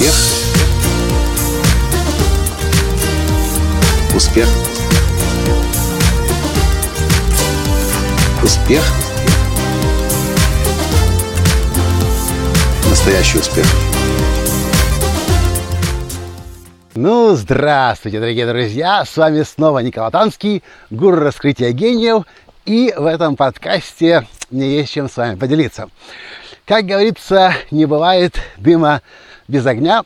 Успех. Успех. Успех. Настоящий успех. Ну, здравствуйте, дорогие друзья! С вами снова Николай Танский, гуру раскрытия гениев. И в этом подкасте мне есть чем с вами поделиться. Как говорится, не бывает дыма без огня.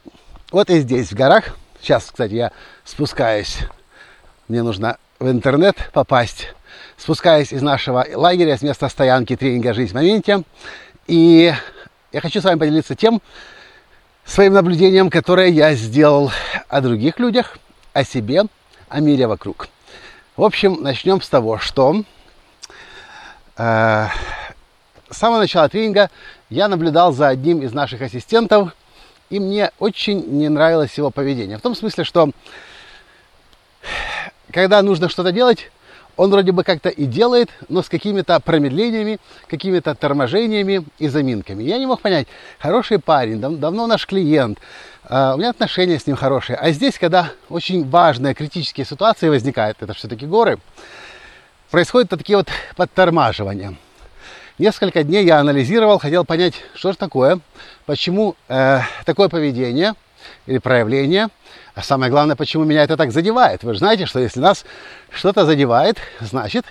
Вот и здесь, в горах. Сейчас, кстати, я спускаюсь. Мне нужно в интернет попасть. Спускаюсь из нашего лагеря, с места стоянки тренинга «Жизнь в моменте». И я хочу с вами поделиться тем, своим наблюдением, которое я сделал о других людях, о себе, о мире вокруг. В общем, начнем с того, что э, с самого начала тренинга я наблюдал за одним из наших ассистентов, и мне очень не нравилось его поведение. В том смысле, что когда нужно что-то делать, он вроде бы как-то и делает, но с какими-то промедлениями, какими-то торможениями и заминками. Я не мог понять, хороший парень, дав давно наш клиент, э, у меня отношения с ним хорошие. А здесь, когда очень важные критические ситуации возникают, это все-таки горы, происходят такие вот подтормаживания. Несколько дней я анализировал, хотел понять, что же такое, почему э, такое поведение или проявление – а самое главное, почему меня это так задевает. Вы же знаете, что если нас что-то задевает, значит,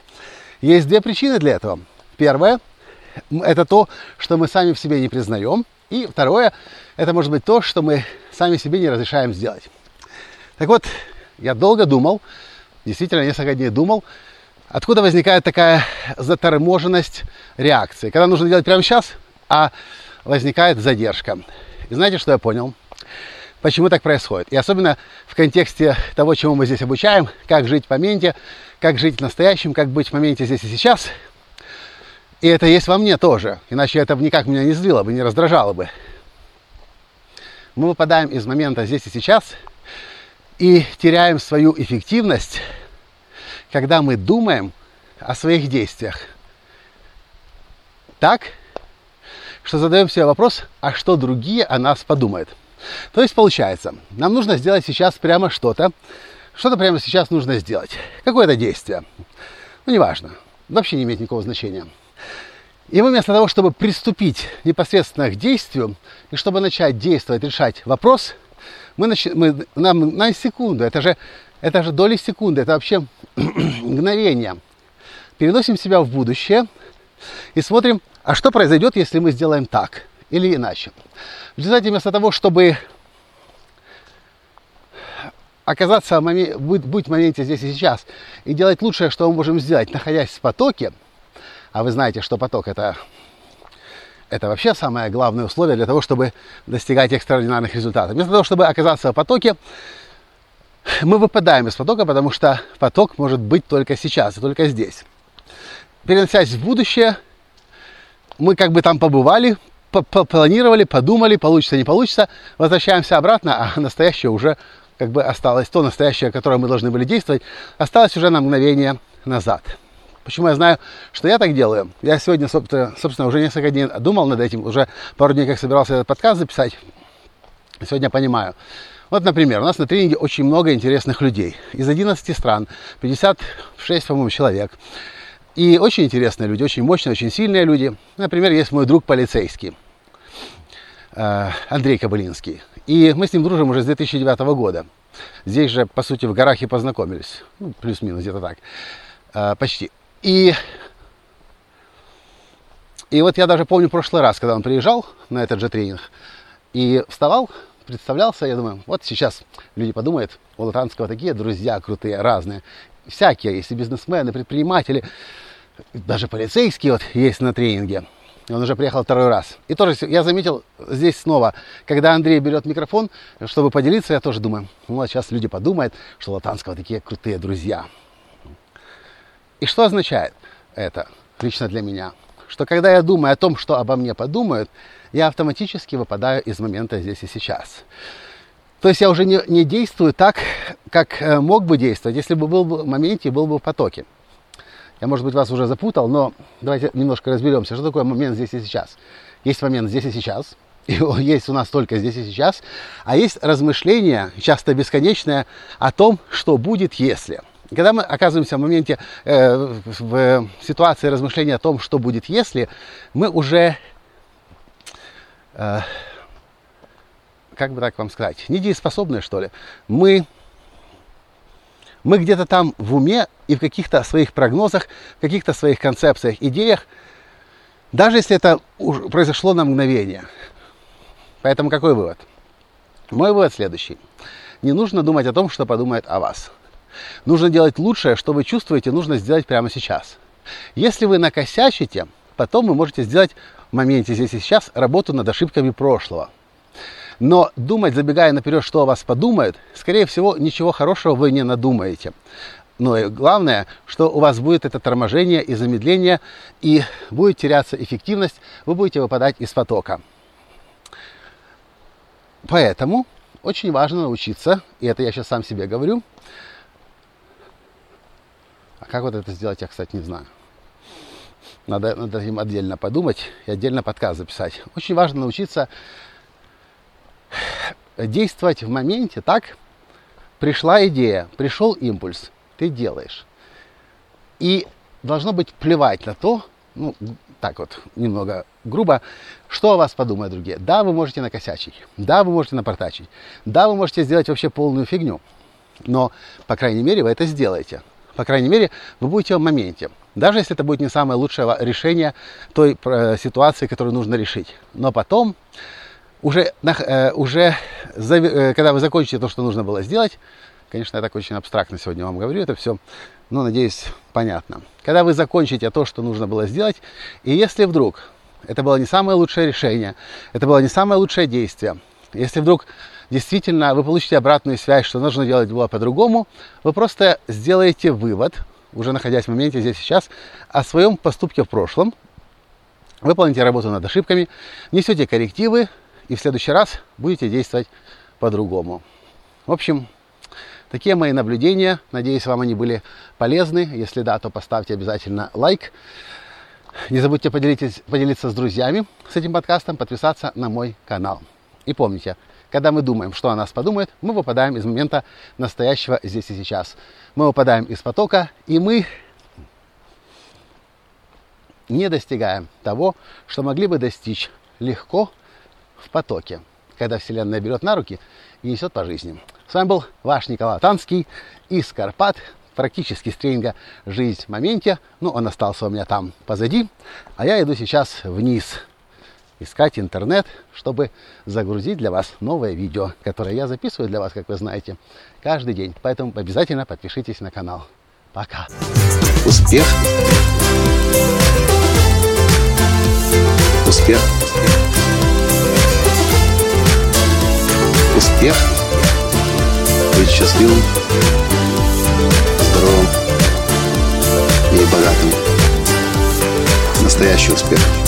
есть две причины для этого. Первое – это то, что мы сами в себе не признаем. И второе – это может быть то, что мы сами себе не разрешаем сделать. Так вот, я долго думал, действительно несколько дней думал, откуда возникает такая заторможенность реакции. Когда нужно делать прямо сейчас, а возникает задержка. И знаете, что я понял? почему так происходит. И особенно в контексте того, чему мы здесь обучаем, как жить в моменте, как жить в настоящем, как быть в моменте здесь и сейчас. И это есть во мне тоже, иначе это никак меня не злило бы, не раздражало бы. Мы выпадаем из момента здесь и сейчас и теряем свою эффективность, когда мы думаем о своих действиях так, что задаем себе вопрос, а что другие о нас подумают – то есть получается, нам нужно сделать сейчас прямо что-то. Что-то прямо сейчас нужно сделать. Какое-то действие. Ну, неважно. Вообще не имеет никакого значения. И мы вместо того, чтобы приступить непосредственно к действию, и чтобы начать действовать, решать вопрос, мы, нач... мы нам на секунду, это же, это же доли секунды, это вообще мгновение, переносим себя в будущее и смотрим, а что произойдет, если мы сделаем так или иначе. В результате вместо того, чтобы оказаться, быть в моменте здесь и сейчас и делать лучшее, что мы можем сделать, находясь в потоке, а вы знаете, что поток это, это вообще самое главное условие для того, чтобы достигать экстраординарных результатов. Вместо того, чтобы оказаться в потоке, мы выпадаем из потока, потому что поток может быть только сейчас и только здесь. Переносясь в будущее, мы как бы там побывали, планировали, подумали, получится, не получится, возвращаемся обратно, а настоящее уже как бы осталось, то настоящее, которое мы должны были действовать, осталось уже на мгновение назад. Почему я знаю, что я так делаю? Я сегодня, собственно, уже несколько дней думал над этим, уже пару дней как собирался этот подкаст записать. Сегодня понимаю. Вот, например, у нас на тренинге очень много интересных людей. Из 11 стран, 56, по-моему, человек. И очень интересные люди, очень мощные, очень сильные люди. Например, есть мой друг полицейский, э, Андрей Кабылинский. И мы с ним дружим уже с 2009 года. Здесь же, по сути, в горах и познакомились. Ну, плюс-минус, где-то так. Э, почти. И, и вот я даже помню прошлый раз, когда он приезжал на этот же тренинг, и вставал, представлялся, я думаю, вот сейчас люди подумают, у Латанского такие друзья крутые, разные всякие, есть и бизнесмены, предприниматели, даже полицейские вот есть на тренинге. Он уже приехал второй раз. И тоже я заметил здесь снова, когда Андрей берет микрофон, чтобы поделиться, я тоже думаю, ну вот сейчас люди подумают, что Латанского такие крутые друзья. И что означает это лично для меня? Что когда я думаю о том, что обо мне подумают, я автоматически выпадаю из момента здесь и сейчас. То есть я уже не, не действую так, как э, мог бы действовать, если бы был бы в моменте был бы в потоке. Я, может быть, вас уже запутал, но давайте немножко разберемся, что такое момент здесь и сейчас. Есть момент здесь и сейчас, и есть у нас только здесь и сейчас, а есть размышления, часто бесконечное, о том, что будет, если. Когда мы оказываемся в моменте, э, в ситуации размышления о том, что будет, если, мы уже, э, как бы так вам сказать, недееспособны, что ли. Мы, мы где-то там в уме и в каких-то своих прогнозах, в каких-то своих концепциях, идеях, даже если это произошло на мгновение – Поэтому какой вывод? Мой вывод следующий. Не нужно думать о том, что подумает о вас. Нужно делать лучшее, что вы чувствуете, нужно сделать прямо сейчас. Если вы накосячите, потом вы можете сделать в моменте здесь и сейчас работу над ошибками прошлого. Но думать, забегая наперед, что о вас подумают, скорее всего, ничего хорошего вы не надумаете. Но и главное, что у вас будет это торможение и замедление, и будет теряться эффективность, вы будете выпадать из потока. Поэтому очень важно научиться, и это я сейчас сам себе говорю. А как вот это сделать, я, кстати, не знаю. Надо над этим отдельно подумать и отдельно подкаст записать. Очень важно научиться действовать в моменте так. Пришла идея, пришел импульс, ты делаешь. И должно быть плевать на то, ну, так вот, немного грубо, что о вас подумают другие. Да, вы можете накосячить, да, вы можете напортачить, да, вы можете сделать вообще полную фигню, но, по крайней мере, вы это сделаете. По крайней мере, вы будете в моменте. Даже если это будет не самое лучшее решение той э, ситуации, которую нужно решить. Но потом, уже, э, уже э, когда вы закончите то, что нужно было сделать, конечно, я так очень абстрактно сегодня вам говорю это все, но, надеюсь, понятно. Когда вы закончите то, что нужно было сделать, и если вдруг это было не самое лучшее решение, это было не самое лучшее действие, если вдруг действительно вы получите обратную связь, что нужно делать было по-другому, вы просто сделаете вывод, уже находясь в моменте здесь сейчас, о своем поступке в прошлом, выполните работу над ошибками, несете коррективы и в следующий раз будете действовать по-другому. В общем, Такие мои наблюдения. Надеюсь, вам они были полезны. Если да, то поставьте обязательно лайк. Не забудьте поделиться с друзьями с этим подкастом, подписаться на мой канал. И помните, когда мы думаем, что о нас подумает, мы выпадаем из момента настоящего здесь и сейчас. Мы выпадаем из потока, и мы не достигаем того, что могли бы достичь легко в потоке, когда Вселенная берет на руки и несет по жизни. С вами был ваш Николай Танский из Карпат, практически с тренинга «Жизнь в моменте». Ну, он остался у меня там позади, а я иду сейчас вниз искать интернет, чтобы загрузить для вас новое видео, которое я записываю для вас, как вы знаете, каждый день. Поэтому обязательно подпишитесь на канал. Пока. Успех. Успех. Успех быть счастливым, здоровым и богатым. Настоящий успех.